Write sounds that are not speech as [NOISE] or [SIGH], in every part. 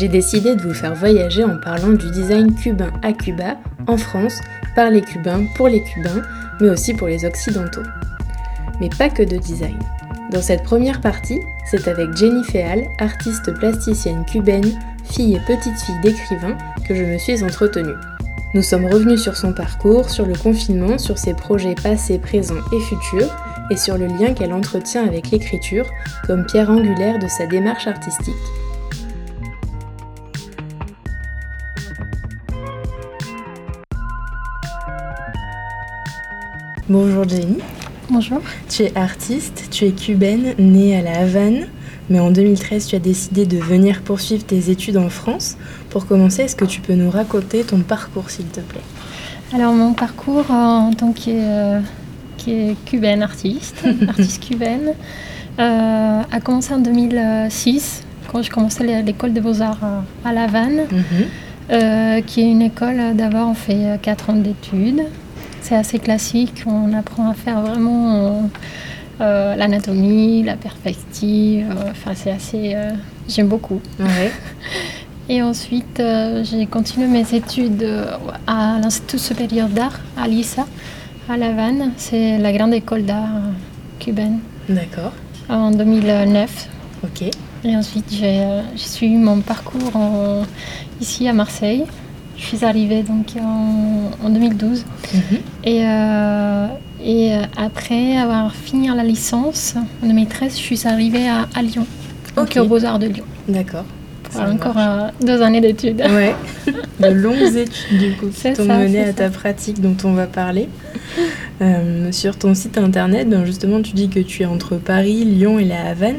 j'ai décidé de vous faire voyager en parlant du design cubain à Cuba, en France, par les Cubains, pour les Cubains, mais aussi pour les Occidentaux. Mais pas que de design. Dans cette première partie, c'est avec Jenny Feal, artiste plasticienne cubaine, fille et petite fille d'écrivain, que je me suis entretenue. Nous sommes revenus sur son parcours, sur le confinement, sur ses projets passés, présents et futurs, et sur le lien qu'elle entretient avec l'écriture comme pierre angulaire de sa démarche artistique. Bonjour Jenny. Bonjour. Tu es artiste, tu es cubaine, née à La Havane, mais en 2013 tu as décidé de venir poursuivre tes études en France. Pour commencer, est-ce que tu peux nous raconter ton parcours s'il te plaît? Alors mon parcours en tant que euh, cubaine artiste, [LAUGHS] artiste cubaine, euh, a commencé en 2006 quand je commençais l'école des beaux-arts à La Havane, Mhm. euh, qui est une école d'abord on fait 4 ans d'études. C'est assez classique, on apprend à faire vraiment euh, l'anatomie, la perspective, enfin c'est assez... euh, J'aime beaucoup. Ouais. [LAUGHS] Et ensuite, euh, j'ai continué mes études à l'Institut supérieur d'art à l'ISA, à La Havane. C'est la grande école d'art cubaine, D'accord. en 2009. Ok. Et ensuite, j'ai j'ai suivi mon parcours en- ici à Marseille. Je suis arrivée donc en, en 2012. Mhm. Et, euh, et euh, après avoir fini la licence, en 2013, je suis arrivée à, à Lyon, donc Ok. aux Beaux-Arts de Lyon. D'accord. Ça encore deux années d'études. Ouais, [LAUGHS] de longues études du coup qui t'ont mené à ta pratique dont on va parler. Euh, sur ton site internet, ben justement, tu dis que tu es entre Paris, Lyon et la Havane.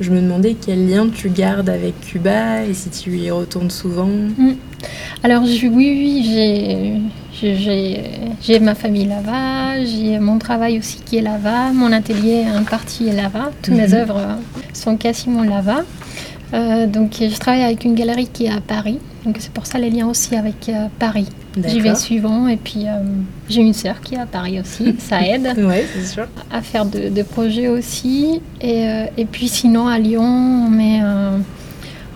Je me demandais quel lien tu gardes avec Cuba et si tu y retournes souvent. Alors je- oui, oui, j'ai- ma famille là-bas, j'ai mon travail aussi qui est là-bas, mon atelier en partie est là-bas, toutes mes Mhm. œuvres sont quasiment là-bas. Euh, donc je travaille avec une galerie qui est à Paris, donc c'est pour ça les liens aussi avec euh, Paris. J'y vais souvent et puis euh, j'ai une sœur qui est à Paris aussi, ça [LAUGHS] aide c'est sûr. à faire de, de projets aussi. Et, et puis sinon à Lyon, on, met,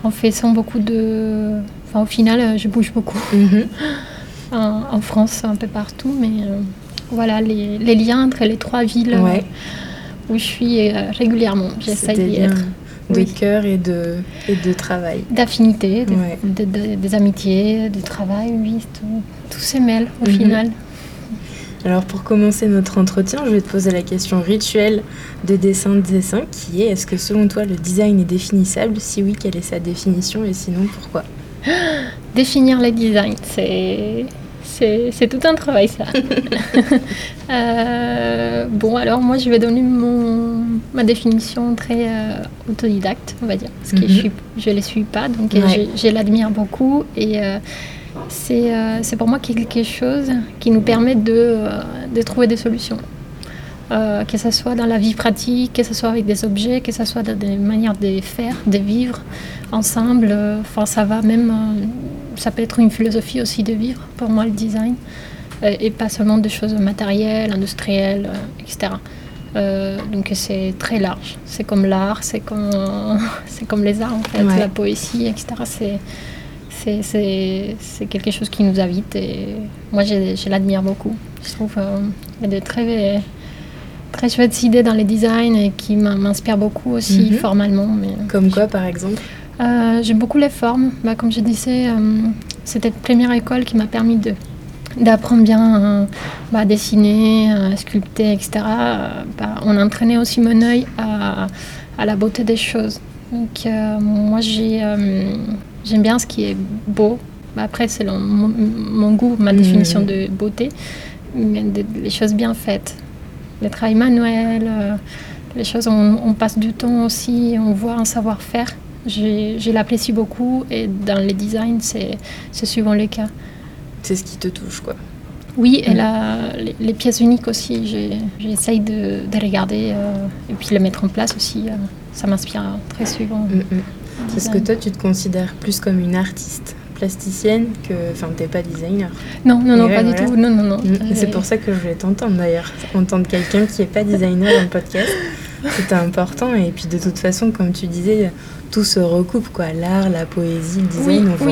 on fait sans beaucoup de... Enfin au final, je bouge beaucoup Mhm. [LAUGHS] en, en France, un peu partout, mais voilà les, les liens entre les trois villes Ouais. où je suis régulièrement. J'essaye C'était d'y être. De Oui. cœur et de, et de travail. D'affinité, de- Ouais. de- de- des amitiés, du travail, oui, tout, tout se mêle au Mhm. final. Alors pour commencer notre entretien, je vais te poser la question rituelle de dessin de dessin qui est est-ce que selon toi le design est définissable? Si oui, quelle est sa définition? Et sinon pourquoi? [GASPS] Définir les designs, c'est, c'est, tout un travail ça. [LAUGHS] Euh, bon, alors moi je vais donner mon, ma définition très euh, autodidacte, on va dire, parce que Mhm. je je les suis pas, donc Ouais. je, je l'admire beaucoup et euh, c'est, pour moi quelque chose qui nous permet de, de trouver des solutions. Euh, que ce soit dans la vie pratique, que ce soit avec des objets, que ce soit dans des manières de faire, de vivre ensemble. euh, Enfin, ça va même. euh, ça peut être une philosophie aussi de vivre, pour moi, le design. Euh, et pas seulement des choses matérielles, industrielles, euh, etc. Euh, donc c'est très large. C'est comme l'art, c'est comme, [LAUGHS] c'est comme les arts, en fait, Ouais. la poésie, etc. C'est, c'est, quelque chose qui nous habite et moi, je, je l'admire beaucoup. Je trouve qu'il y a de très, très chouettes idées dans les designs et qui m'in- m'inspirent beaucoup aussi Mhm. formellement. Mais, Comme quoi par exemple euh, J'aime beaucoup les formes. Bah, comme je disais, euh, c'était la première école qui m'a permis de d'apprendre bien euh, bah, à dessiner, à sculpter, etc. Euh, bah, on entraînait aussi mon œil à, à la beauté des choses. Donc euh, moi j'ai, euh, j'aime bien ce qui est beau. Bah, après c'est mon, mon goût, ma Mhm. définition de beauté, mais les choses bien faites. Le travail manuel, euh, les choses, on, on passe du temps aussi, on voit un savoir-faire je l'apprécie beaucoup et dans les designs, c'est souvent le cas. C'est ce qui te touche, quoi. Oui, et la, les, pièces uniques aussi, j'essaye de, de, regarder euh, et puis les mettre en place aussi. Euh, ça m'inspire très souvent. Mm, mm. Est-ce que toi, tu te considères plus comme une artiste? Plasticienne que. Enfin, t'es pas designer. Non, non, non, pas du tout. Non, non, non. Mm, c'est pour ça que je voulais t'entendre d'ailleurs. Entendre quelqu'un qui n'est pas designer dans le podcast, c'était important. Et puis de toute façon, comme tu disais, tout se recoupe, quoi. L'art, la poésie, le design, on, va,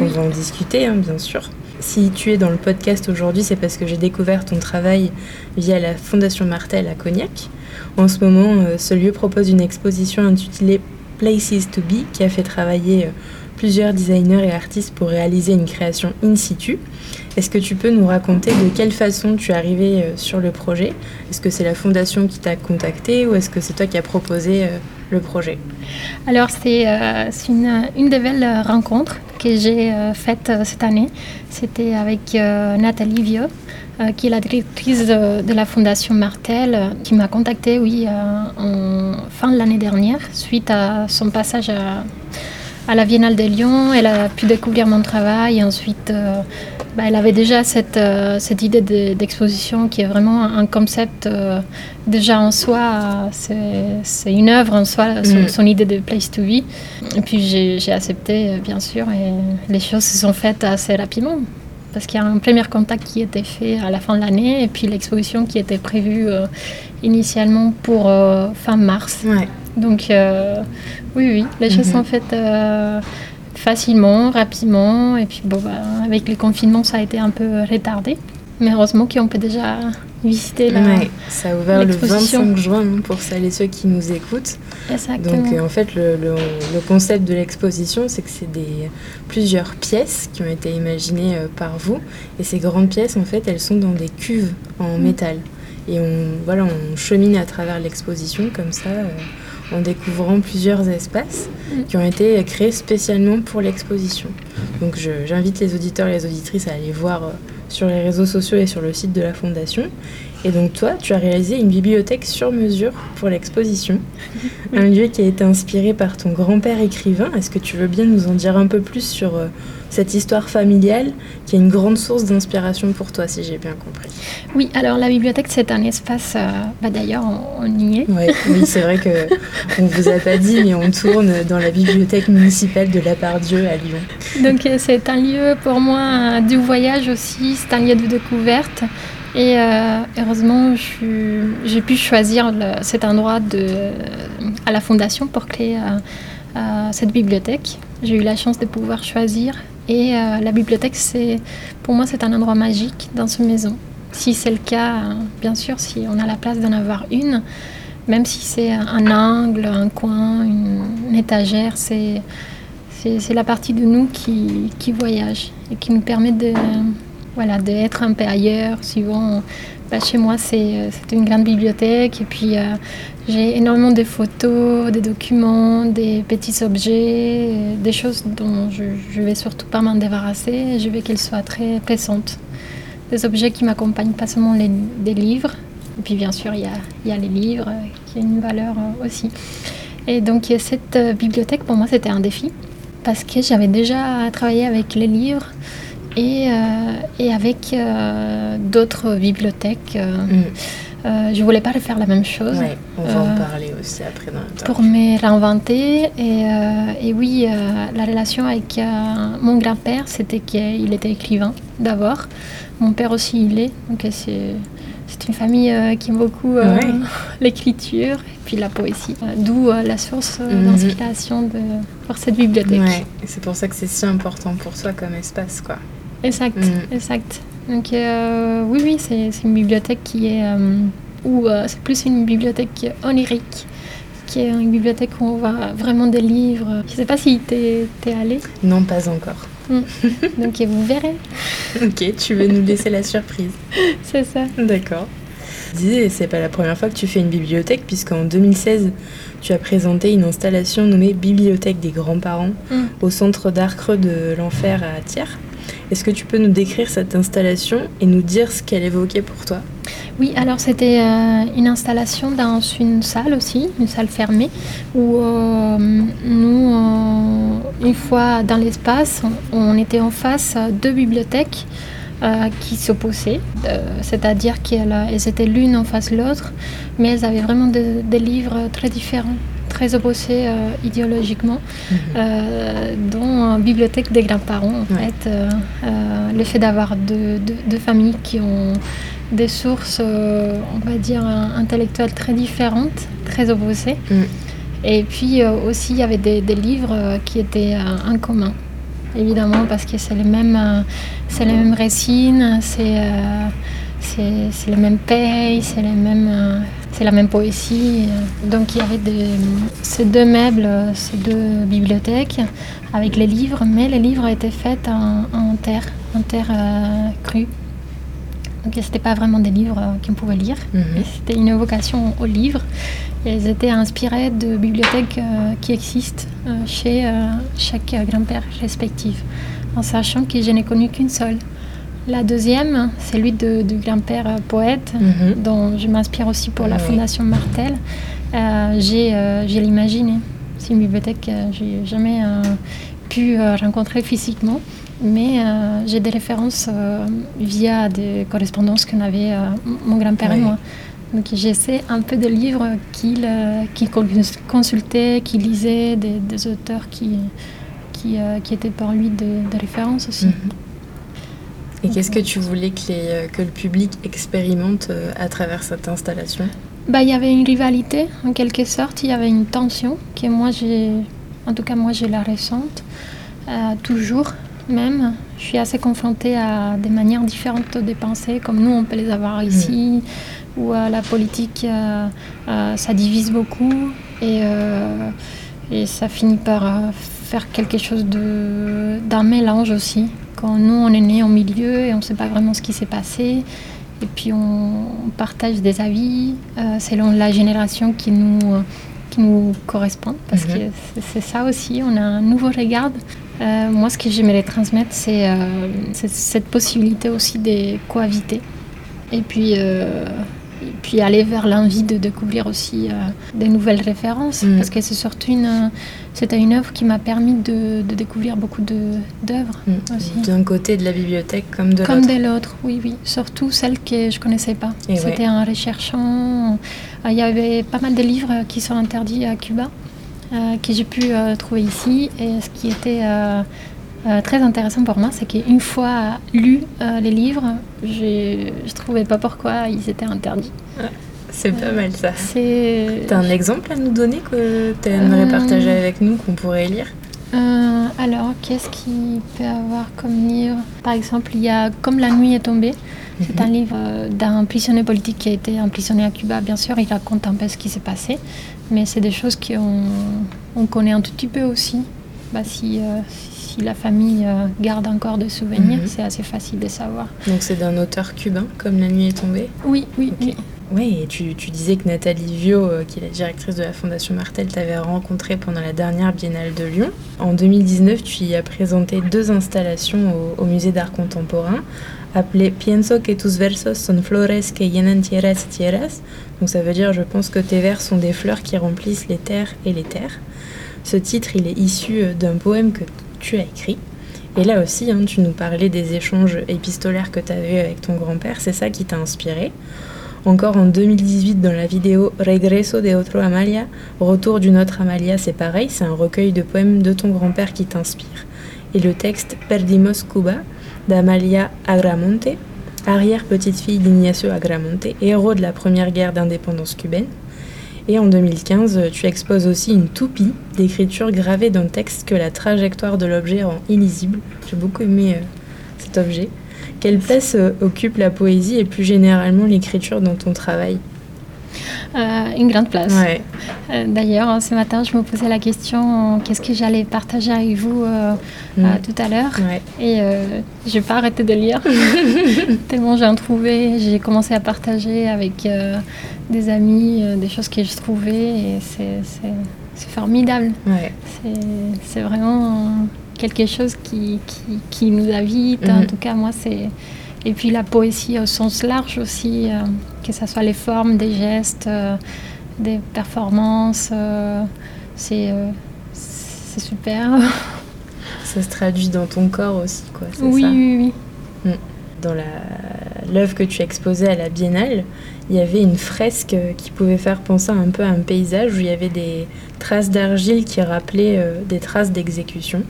on va en discuter, hein, bien sûr. Si tu es dans le podcast aujourd'hui, c'est parce que j'ai découvert ton travail via la Fondation Martel à Cognac. En ce moment, euh, ce lieu propose une exposition intitulée Places to Be qui a fait travailler euh, plusieurs designers et artistes pour réaliser une création in situ. Est-ce que tu peux nous raconter de quelle façon tu es arrivé euh, sur le projet? Est-ce que c'est la fondation qui t'a contacté ou est-ce que c'est toi qui as proposé le projet? Alors, c'est une, une, des belles rencontres que j'ai faites cette année. C'était avec Nathalie Vieux, qui est la directrice de, la Fondation Martel, qui m'a contactée, oui, en fin de l'année dernière, suite à son passage à, à, la Biennale de Lyon. Elle a pu découvrir mon travail et ensuite, euh, bah, elle avait déjà cette, euh, cette idée d'exposition qui est vraiment un concept euh, déjà en soi, c'est une œuvre en soi, mm. son, idée de place to be. Et puis j'ai accepté, bien sûr, et les choses se sont faites assez rapidement parce qu'il y a un premier contact qui était fait à la fin de l'année et puis l'exposition qui était prévue initialement pour fin mars. Donc euh, oui, oui, les choses mhm. sont faites euh, facilement, rapidement. Et puis bon, bah, avec les confinements, ça a été un peu retardé. Mais heureusement qu'on peut déjà visiter la ouais, ça a ouvert le 25 juin pour celles et ceux qui nous écoutent. Exactement. Donc euh, en fait, le, le, concept de l'exposition, c'est que c'est des plusieurs pièces qui ont été imaginées par vous. Et ces grandes pièces, en fait, elles sont dans des cuves en mm. métal. Et on, voilà, on chemine à travers l'exposition comme ça en découvrant plusieurs espaces mm. qui ont été créés spécialement pour l'exposition. Donc j'invite les auditeurs et les auditrices à aller voir euh, sur les réseaux sociaux et sur le site de la Fondation. Et donc toi, tu as réalisé une bibliothèque sur mesure pour l'exposition, [LAUGHS] un lieu qui a été inspiré par ton grand-père écrivain. Est-ce que tu veux bien nous en dire un peu plus sur euh, cette histoire familiale qui est une grande source d'inspiration pour toi, si j'ai bien compris. Oui, alors la bibliothèque, c'est un espace, euh, bah, d'ailleurs, on, y est. oui, c'est vrai qu'on ne vous a pas dit, mais on tourne dans la bibliothèque municipale de La Pardieu à Lyon. Donc euh, c'est un lieu pour moi du voyage aussi, c'est un lieu de découverte. Et euh, heureusement, j'ai pu choisir cet endroit de, à la fondation pour créer cette bibliothèque. J'ai eu la chance de pouvoir choisir et euh, la bibliothèque, c'est, pour moi, c'est un endroit magique dans une maison. Si c'est le cas, bien sûr, si on a la place d'en avoir une, même si c'est un angle, un coin, une, étagère, c'est, c'est, la partie de nous qui, qui, voyage et qui nous permet de, voilà, d'être un peu ailleurs, bah, chez moi, c'est une grande bibliothèque et puis euh, j'ai énormément de photos, des documents, des petits objets, des choses dont je, je vais surtout pas m'en débarrasser. Je veux qu'elles soient très présentes. Des objets qui m'accompagnent, pas seulement les, des livres. Et puis bien sûr, il y a, les livres euh, qui ont une valeur euh, aussi. Et donc cette bibliothèque, pour moi, c'était un défi parce que j'avais déjà travaillé avec les livres et, euh, avec euh, d'autres bibliothèques. Euh, mm. Euh, je voulais pas refaire la même chose. on va en parler aussi après dans Pour me réinventer. Et, et oui, la relation avec mon grand-père, c'était qu'il était écrivain d'abord. Mon père aussi, il est. Donc c'est, c'est une famille qui aime beaucoup [LAUGHS] l'écriture et puis la poésie. D'où la source mm-hmm. d'inspiration de, pour cette bibliothèque. c'est pour ça que c'est si important pour toi comme espace. quoi. Exact, mm. exact. Donc euh, oui, oui, c'est une bibliothèque qui est... Euh, ou euh, c'est plus une bibliothèque onirique, qui est une bibliothèque où on voit vraiment des livres. Je ne sais pas si tu es, allé. Non, pas encore. Mm. Donc vous verrez. ok, tu veux nous laisser la surprise. [LAUGHS] C'est ça. D'accord. Disais, c'est pas la première fois que tu fais une bibliothèque, puisqu'en 2016, tu as présenté une installation nommée Bibliothèque des grands-parents mm. au Centre d'art creux de l'Enfer à Thiers. Est-ce que tu peux nous décrire cette installation et nous dire ce qu'elle évoquait pour toi? Oui, alors c'était euh, une installation dans une salle aussi, une salle fermée, où euh, nous, euh, une fois dans l'espace, on était en face de bibliothèques. qui s'opposaient, c'est-à-dire qu'elles étaient l'une en face de l'autre, mais elles avaient vraiment des livres très différents très opposés euh, idéologiquement, mhm. euh, dont Bibliothèque des grands-parents, en fait. Euh, le fait d'avoir deux, familles qui ont des sources, on va dire, intellectuelles très différentes, très opposées. Mm. Et puis aussi, il y avait des, livres qui étaient en commun évidemment, parce que c'est les mêmes, c'est les mêmes racines, c'est, c'est, les mêmes pays, c'est les mêmes, c'est la même poésie. Donc il y avait ces deux meubles, ces deux bibliothèques avec les livres, mais les livres étaient faits en, terre, en terre euh, crue. Donc ce n'étaient pas vraiment des livres euh, qu'on pouvait lire. Mhm. C'était une évocation aux livres. Et ils étaient inspirés de bibliothèques euh, qui existent chez chaque grand-père respectif, en sachant que je n'ai connu qu'une seule. La deuxième, c'est lui de, du grand-père euh, poète, mhm. dont je m'inspire aussi pour la Fondation Martel. Euh, euh, j'ai l'imaginé. C'est une bibliothèque que j'ai jamais pu rencontrer physiquement, mais j'ai des références via des correspondances qu'on avait mon grand-père et moi. Donc j'essaie un peu de livres qu'il consultait, qu'il lisait, des, auteurs qui, qui, étaient pour lui des de références aussi. Mhm. Et qu'est-ce que tu voulais que, euh, que le public expérimente euh, à travers cette installation? Bah, Il y avait une rivalité, en quelque sorte, il y avait une tension que moi, j'ai, en tout cas moi, je la ressente euh, toujours même. Je suis assez confrontée à des manières différentes de penser, comme nous, on peut les avoir mm. ici, où la politique, ça divise beaucoup et, et ça finit par faire quelque chose de, d'un mélange aussi quand nous, on est né en milieu et on ne sait pas vraiment ce qui s'est passé, et puis on, partage des avis euh, selon la génération qui nous, qui nous correspond, parce mhm. que c'est ça aussi, on a un nouveau regard. Euh, moi, ce que j'aimerais transmettre, euh, c'est cette possibilité aussi de cohabiter. Et puis, puis aller vers l'envie de découvrir aussi euh, des nouvelles références. Mm. parce que c'est surtout une c'était une œuvre qui m'a permis de, découvrir beaucoup d'œuvres mm. d'un côté de la bibliothèque comme de l'autre. comme de l'autre oui oui. Surtout celles que je connaissais pas. C'était en recherchant. Euh, il y avait pas mal de livres qui sont interdits à Cuba euh, que j'ai pu trouver ici. Et ce qui était euh, très intéressant pour moi, c'est qu'une fois lu euh, les livres, je ne trouvais pas pourquoi ils étaient interdits. c'est pas mal ça. T'as un exemple à nous donner que tu aimerais partager euh, avec nous, qu'on pourrait lire? Alors, qu'est-ce qu'il peut avoir comme livre? Par exemple, il y a Comme la nuit est tombée. C'est un mhm. livre d'un prisonnier politique qui a été emprisonné à Cuba, bien sûr. Il raconte un peu ce qui s'est passé. Mais c'est des choses qu'on on connaît un tout petit peu aussi. Bah, si, si la famille euh, garde encore des souvenirs, mhm. c'est assez facile de savoir. Donc c'est d'un auteur cubain, comme La nuit est tombée? Oui, oui. oui. et tu, disais que Nathalie Vio, euh, qui est la directrice de la Fondation Martel, t'avait rencontré pendant la dernière Biennale de Lyon. En 2019, tu y as présenté deux installations au, Musée d'art contemporain, appelées Pienso que tus versos son flores que llenan tierras tierras. Donc ça veut dire je pense que tes vers sont des fleurs qui remplissent les terres et les terres. Ce titre, il est issu euh, d'un poème que tu as écrit. Et là aussi, hein, tu nous parlais des échanges épistolaires que tu avais avec ton grand-père, c'est ça qui t'a inspiré. Encore en 2018, dans la vidéo Regreso de otro Amalia, Retour d'une autre Amalia, c'est pareil, c'est un recueil de poèmes de ton grand-père qui t'inspire. Et le texte Perdimos Cuba d'Amalia Agramonte, arrière-petite-fille d'Ignacio Agramonte, héros de la première guerre d'indépendance cubaine, et en 2015, tu exposes aussi une toupie d'écriture gravée le texte que la trajectoire de l'objet rend illisible. J'ai beaucoup aimé euh, cet objet. Quelle place euh, occupe la poésie et plus généralement l'écriture dans ton travail? Une grande place. D'ailleurs, ce matin, je me posais la question qu'est-ce que j'allais partager avec vous mm. tout à l'heure Et je n'ai pas arrêté de lire. [LAUGHS] Tellement j'en trouvais. J'ai commencé à partager avec des amis, euh, des choses que je trouvais et c'est formidable. C'est vraiment quelque chose qui, qui, qui nous habite. En Mhm. tout cas, moi, c'est. Et puis la poésie au sens large aussi, euh, que ce soit les formes, des gestes, euh, des performances. euh, c'est c'est super. [LAUGHS] Ça se traduit dans ton corps aussi, quoi. c'est Oui, ça oui, oui. Dans la- l'œuvre que tu exposais à la Biennale, il y avait une fresque qui pouvait faire penser un peu à un paysage où il y avait des traces d'argile qui rappelaient des traces d'exécution.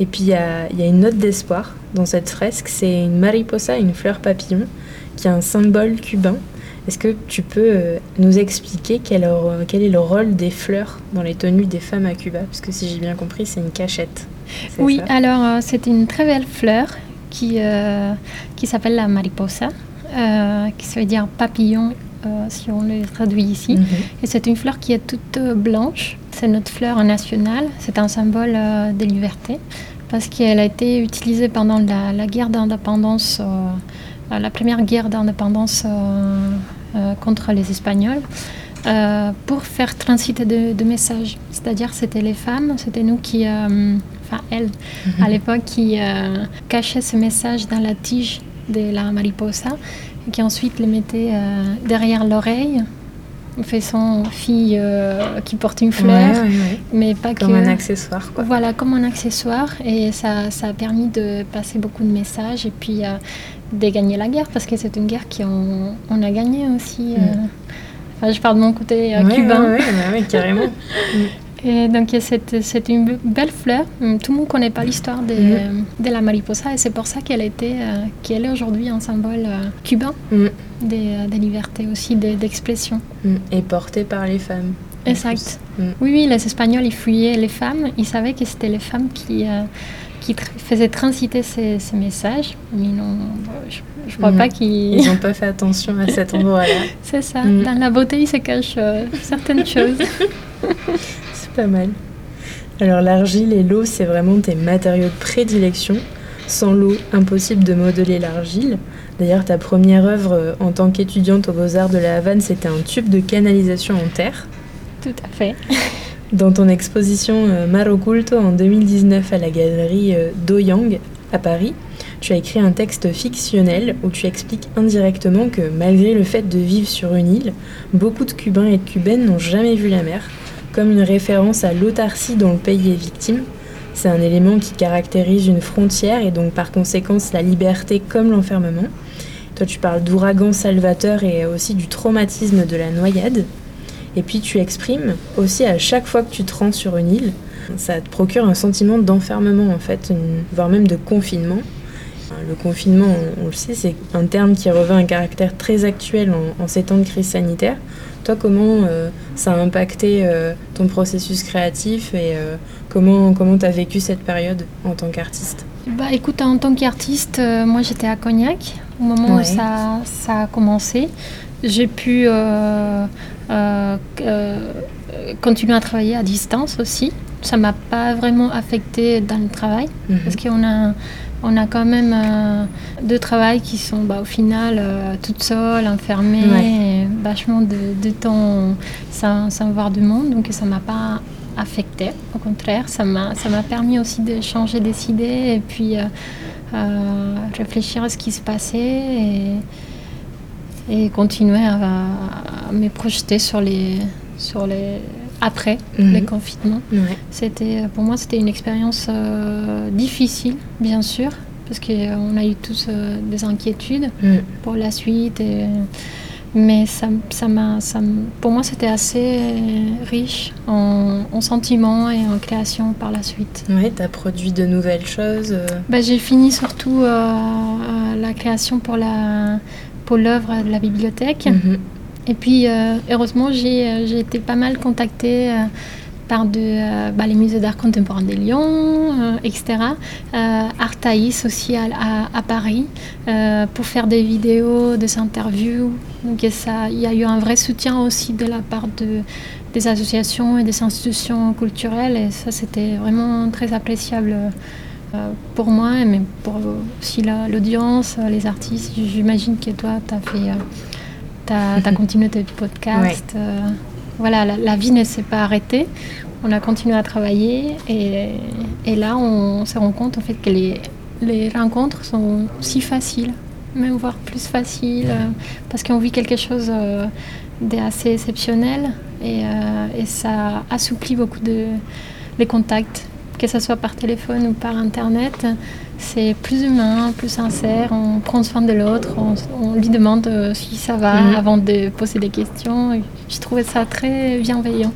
Et puis il y a, il y a une note d'espoir dans cette fresque, c'est une mariposa, une fleur papillon, qui est un symbole cubain. Est-ce que tu peux euh, nous expliquer quel, est- quel est le rôle des fleurs dans les tenues des femmes à Cuba? Parce que si j'ai bien compris, c'est une cachette. Oui, ça? alors euh, c'est une très belle fleur qui, euh, qui s'appelle la mariposa, euh, qui se veut dire papillon euh, si on le traduit ici. Mhm. Et c'est une fleur qui est toute blanche. C'est notre fleur nationale. C'est un symbole euh, de liberté parce qu'elle a été utilisée pendant la, la guerre d'indépendance, euh, la première guerre d'indépendance euh, euh, contre les Espagnols. pour faire transiter de, de messages. C'est-à-dire, c'était les femmes, c'était nous qui, enfin elles, à l'époque, qui cachaient ce message dans la tige de la mariposa et qui ensuite les mettaient derrière l'oreille, faisant fille euh, qui porte une fleur, Ouais, ouais, ouais. mais pas Comme que. un accessoire, quoi. Voilà, comme un accessoire. Et ça, ça a permis de passer beaucoup de messages et puis euh, de gagner la guerre, parce que c'est une guerre qu'on on a gagné aussi. euh. Enfin, je parle de mon côté cubain. ouais, carrément. [LAUGHS] Et donc c'est une be- belle fleur. Hum, Tout le monde ne connaît pas l'histoire de, Mhm. de la mariposa et c'est pour ça qu'elle était, euh, qu'elle est aujourd'hui un symbole euh, cubain Mm, des, euh, des libertés aussi, d'expression. mm. Et porté par les femmes. Exact. Mm. Oui, oui, les Espagnols, ils fuyaient les femmes. Ils savaient que c'était les femmes qui, euh, qui tr- faisaient transiter ces, ces messages. Mais non, je ne crois pas qu'ils... Ils n'ont pas fait attention à cet endroit-là. [LAUGHS] C'est ça. Dans la beauté, il se cache certaines [LAUGHS] choses. [LAUGHS] Pas mal. Alors l'argile et l'eau, c'est vraiment tes matériaux de prédilection. Sans l'eau, impossible de modeler l'argile. D'ailleurs, ta première œuvre euh, en tant qu'étudiante aux Beaux-Arts de la Havane, c'était un tube de canalisation en terre. Tout à fait. [LAUGHS] Dans ton exposition euh, Mar Oculto en 2019 à la galerie euh, Doyang à Paris, tu as écrit un texte fictionnel où tu expliques indirectement que malgré le fait de vivre sur une île, beaucoup de Cubains et de Cubaines n'ont jamais vu la mer, comme une référence à l'autarcie dont le pays est victime. C'est un élément qui caractérise une frontière et donc par conséquence la liberté comme l'enfermement. Toi tu parles d'ouragan salvateur et aussi du traumatisme de la noyade. Et puis tu exprimes aussi à chaque fois que tu te rends sur une île, ça te procure un sentiment d'enfermement en fait, voire même de confinement. Le confinement, on, le sait, c'est un terme qui revêt un caractère très actuel en ces temps de crise sanitaire. Toi, comment euh, ça a impacté euh, ton processus créatif et euh, comment comment tu as vécu cette période en tant qu'artiste? Bah écoute, en tant qu'artiste, moi j'étais à Cognac au moment Ouais. où ça, ça a commencé. J'ai pu continuer à travailler à distance aussi. Ça m'a pas vraiment affecté dans le travail Mhm. parce qu'on a, on a quand même euh, deux travails qui sont bah, au final euh, toute seule, enfermée, Ouais. et vachement de, de temps sans, sans voir du monde. Donc ça m'a pas affecté. Au contraire, ça m'a, ça m'a permis aussi de changer des idées et puis euh, euh, réfléchir à ce qui se passait et, et continuer à, à me projeter sur les, sur les après Mhm. les confinements. C'était, pour moi, c'était une expérience euh, difficile, bien sûr, parce qu'on a eu tous euh, des inquiétudes Mm. pour la suite. Et, mais ça, ça m'a, pour moi, c'était assez riche en, en sentiments et en création par la suite. Ouais, tu as produit de nouvelles choses. euh, Bah, j'ai fini surtout euh, euh, la création pour, la, pour l'œuvre de la bibliothèque. Et puis, euh, heureusement, j'ai, euh, j'ai été pas mal contactée euh, par bah, les musées d'art contemporain de Lyon, etc. Artaïs aussi à, Paris, pour faire des vidéos, des interviews. Donc, il y a eu un vrai soutien aussi de la part de, des associations et des institutions culturelles. Et ça, c'était vraiment très appréciable. pour moi, mais pour aussi la- l'audience, les artistes. J'imagine que toi, tu as fait T'as as [LAUGHS] continué tes podcasts. euh, voilà, la, la vie ne s'est pas arrêtée. on a continué à travailler et, et là on se rend compte en fait que les, les rencontres sont si faciles, même voire plus faciles, euh, parce qu'on vit quelque chose euh, d'assez exceptionnel et, euh, et ça assouplit beaucoup de, les contacts, que ce soit par téléphone ou par internet. C'est plus humain, plus sincère, on prend soin de l'autre, on, on lui demande euh, si ça va Mhm. avant de poser des questions. Je trouvais ça très bienveillant,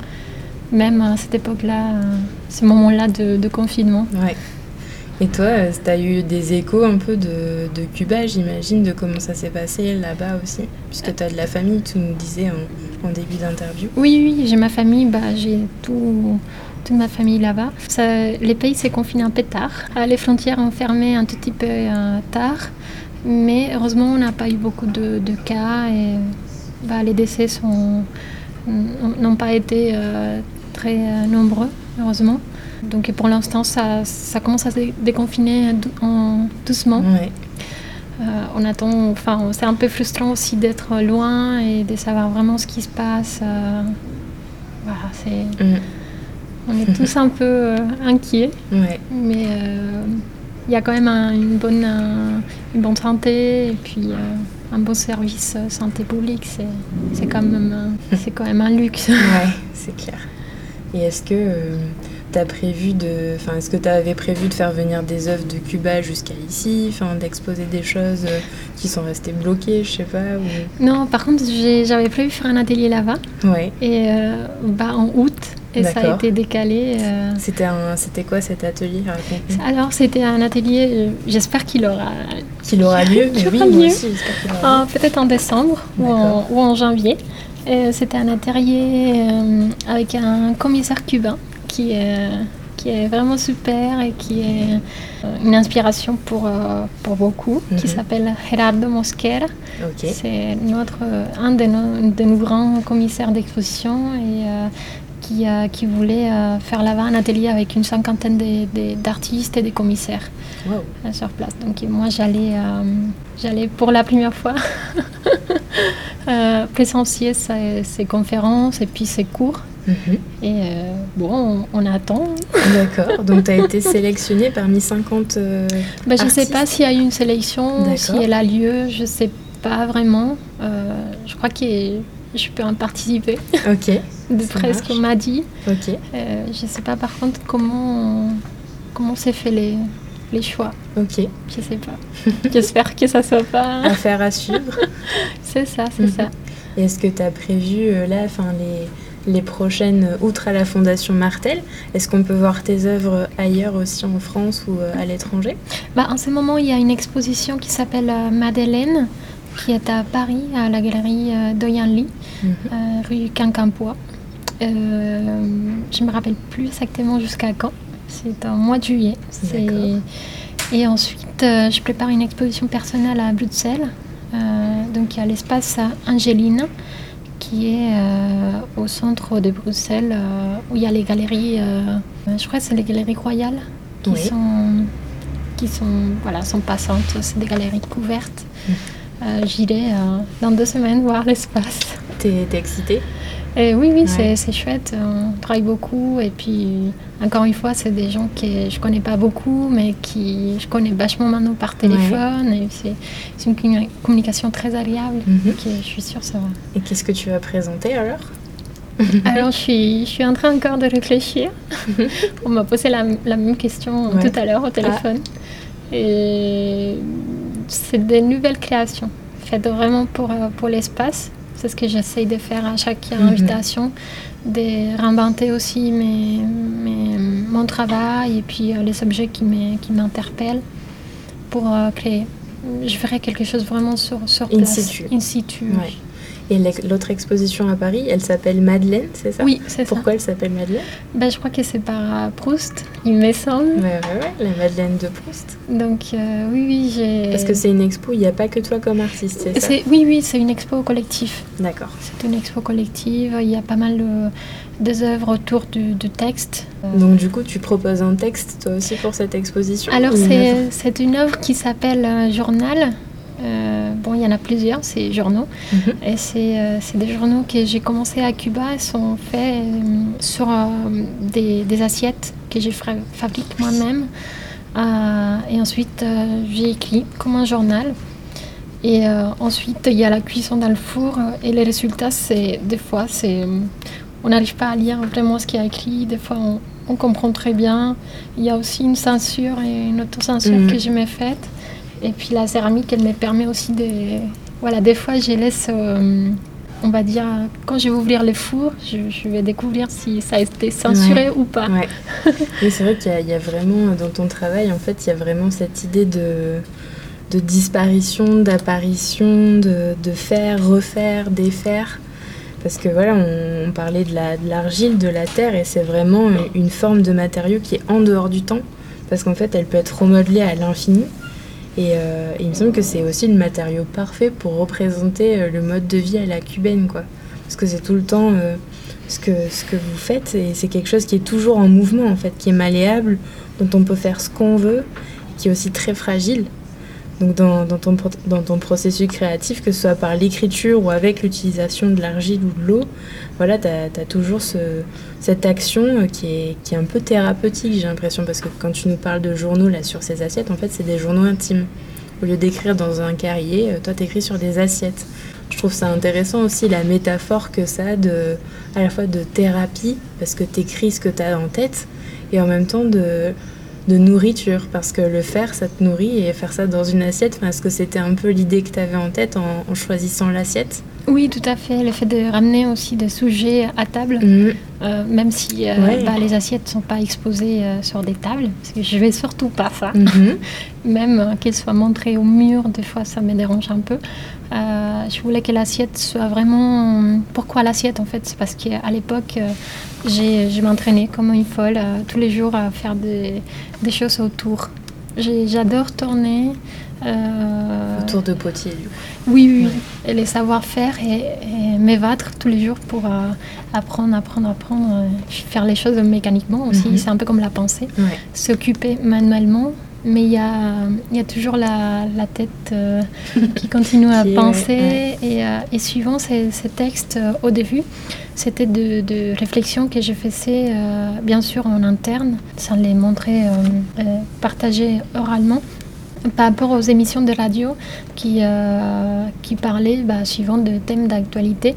même à cette époque-là, euh, ce moment-là de, de confinement. Ouais. Et toi, tu as eu des échos un peu de, de Cuba, j'imagine, de comment ça s'est passé là-bas aussi Puisque tu as de la famille, tu nous disais en, en début d'interview. Oui, oui, j'ai ma famille, bah, j'ai tout, toute ma famille là-bas. Les pays s'est confiné un peu tard. Ah, Les frontières ont fermé un tout petit peu euh, tard, mais heureusement, on n'a pas eu beaucoup de, de cas et bah, les décès n'ont pas été euh, très euh, nombreux, heureusement. Donc pour l'instant, ça, ça commence à se déconfiner dou- en- doucement. Euh, on attend, enfin, c'est un peu frustrant aussi d'être loin et de savoir vraiment ce qui se passe. euh, voilà, c'est, Mm. On est tous un peu euh, inquiets, Ouais. mais euh, il y a quand même un- une, bonne, un- une bonne santé et puis euh, un bon service santé publique. C'est, c'est, quand même, un- c'est quand même un luxe. Ouais, c'est clair. Et est-ce que tu as prévu de. Enfin, est-ce que tu avais prévu de faire venir des œuvres de Cuba jusqu'à ici Enfin, d'exposer des choses euh, qui sont restées bloquées, je sais pas ou... Non, par contre, j'avais prévu faire un atelier là-bas Ouais. et euh, bah, en août et ça a été décalé. euh, C'était un... c'était quoi cet atelier. Alors, c'était un atelier, j'espère qu'il aura. Qu'il aura lieu [LAUGHS] Mais oui, moi aussi, j'espère qu'il aura lieu. Peut-être en décembre ou en, ou en janvier. C'était un atelier avec un commissaire cubain qui est, qui est vraiment super et qui est euh, une inspiration pour, euh, pour beaucoup, qui Mhm. s'appelle Gerardo Mosquera. C'est notre, un de nos, de nos grands commissaires d'exposition et euh, qui, qui voulait faire là-bas un atelier avec une cinquantaine d'artistes et de commissaires Wow. sur place. Donc moi j'allais j'allais pour la première fois [LAUGHS] présencier ces, ces conférences et puis ces cours. Mhm. Et euh, bon, on, on attend. D'accord. Donc, tu as été sélectionnée parmi 50. euh, Ben, je ne sais pas s'il y a eu une sélection, si elle a lieu, je ne sais pas vraiment. Euh, je crois que je peux en participer, Ok. de près ce qu'on m'a dit. Ok. Euh, je ne sais pas par contre comment comment s'est fait les, les choix. Ok. Je sais pas. [LAUGHS] J'espère que ça soit pas. [LAUGHS] Affaire à suivre. C'est ça, c'est Mhm. ça. Et Est-ce que tu as prévu là, enfin les, les prochaines, euh, outre à la Fondation Martel, est-ce qu'on peut voir tes œuvres ailleurs aussi en France ou euh, à l'étranger? Bah, en ce moment, il y a une exposition qui s'appelle euh, Madeleine, qui est à Paris, à la galerie Doyenli, Mhm. euh, rue Quincampoix. Euh, je ne me rappelle plus exactement jusqu'à quand. C'est en mois de juillet. Et ensuite, euh, je prépare une exposition personnelle à Bruxelles. Donc, il y a l'espace Angéline, qui est euh, au centre de Bruxelles, euh, où il y a les galeries, euh, je crois que c'est les galeries royales, qui Oui. sont qui sont, voilà, sont passantes. C'est des galeries couvertes. Euh, J'irai dans deux semaines voir l'espace. T'es excitée? Et oui, oui, Ouais. c'est- chouette. On travaille beaucoup. Et puis, encore une fois, c'est des gens que je connais pas beaucoup, mais qui je connais vachement maintenant par téléphone. Et c'est une commu- communication très agréable. Mhm. je suis sûre, ça va. Et qu'est-ce que tu vas présenter alors? [LAUGHS] Alors, je suis, je suis en train encore de réfléchir. [LAUGHS] On m'a posé la, la même question Ouais. tout à l'heure au téléphone. Et c'est des nouvelles créations faites vraiment pour, euh, pour l'espace. C'est ce que j'essaye de faire à chaque Mhm. invitation, de réinventer aussi mes, mes- mon travail et puis euh, les objets qui m'interpellent pour euh, créer. Je ferai quelque chose vraiment sur, sur In place. situ. In situ. Ouais. Et l'autre exposition à Paris, elle s'appelle Madeleine, c'est ça? Oui, c'est ça. Pourquoi elle s'appelle Madeleine? Ben, je crois que c'est par euh, Proust, il me semble. Ouais, ouais, ouais, la Madeleine de Proust. Donc euh, oui, oui, j'ai. Parce que c'est une expo, il n'y a pas que toi comme artiste, c'est ça? Oui, oui, c'est une expo collective. D'accord. C'est une expo collective. Il y a pas mal de, des œuvres autour du, du texte. Donc du coup, tu proposes un texte toi aussi pour cette exposition? Alors c'est une œuvre qui s'appelle euh, bon, il y en a plusieurs, ces journaux. Mhm. Et c'est des journaux que j'ai commencé à Cuba. Ils sont faits sur des, des, assiettes que je fabrique moi-même. et ensuite, j'ai écrit comme un journal. Et ensuite, il y a la cuisson dans le four. Et les résultats, c'est des fois, c'est on n'arrive pas à lire vraiment ce qui est écrit. Des fois, on, comprend très bien. Il y a aussi une censure et une autocensure mhm. que je m'ai faite. Et puis la céramique, elle me permet aussi de... Voilà, des fois, je laisse... Euh, on va dire, quand je vais ouvrir le four, je, vais découvrir si ça a été censuré ou pas. Ouais. [LAUGHS] c'est vrai qu'il y, a vraiment, dans ton travail, en fait, il y a vraiment cette idée de, de disparition, d'apparition, de, de faire, refaire, défaire. Parce que voilà, on, parlait de l'argile, de, la terre, et c'est vraiment une forme de matériau qui est en dehors du temps, parce qu'en fait, elle peut être remodelée à l'infini. Et, euh, il me semble que c'est aussi le matériau parfait pour représenter euh, le mode de vie à la cubaine, quoi. Parce que c'est tout le temps euh, ce, que, ce que vous faites, et c'est quelque chose qui est toujours en mouvement, en fait, qui est malléable, dont on peut faire ce qu'on veut, qui est aussi très fragile. Donc dans, dans, ton, dans ton processus créatif, que ce soit par l'écriture ou avec l'utilisation de l'argile ou de l'eau, voilà, tu as, toujours ce, cette action euh, qui est, un peu thérapeutique, j'ai l'impression, parce que quand tu nous parles de journaux là sur ces assiettes, en fait, c'est des journaux intimes. Au lieu d'écrire dans un carrier, euh, toi, tu écris sur des assiettes. Je trouve ça intéressant aussi la métaphore que ça a de, à la fois de thérapie, parce que tu écris ce que tu as en tête, et en même temps de de nourriture parce que le faire ça te nourrit et faire ça dans une assiette est-ce que c'était un peu l'idée que tu avais en tête en, choisissant l'assiette oui tout à fait le fait de ramener aussi des sujets à table mhm. euh, même si euh, bah, les assiettes ne sont pas exposées euh, sur des tables parce que je vais surtout pas ça mhm. [LAUGHS] même qu'elles soient montrées au mur des fois ça me dérange un peu je voulais que l'assiette soit vraiment pourquoi l'assiette en fait? C'est parce qu'à l'époque j'ai m'entraînais comme une folle tous les jours à faire des des choses autour. J'adore tourner. Autour de potiers, Oui, oui, et les savoir-faire et, m'évadre tous les jours pour euh, apprendre, apprendre, apprendre, euh, faire les choses mécaniquement aussi. Mhm. C'est un peu comme la pensée. S'occuper manuellement, mais il y a, y a, toujours la, la tête qui continue à [LAUGHS] penser. Et, et, suivant ces, ces textes au début, c'était de, de réflexions que je faisais, euh, bien sûr, en interne, sans les montrer, euh, euh, partager oralement par rapport aux émissions de radio qui, qui parlaient bah, suivant de thèmes d'actualité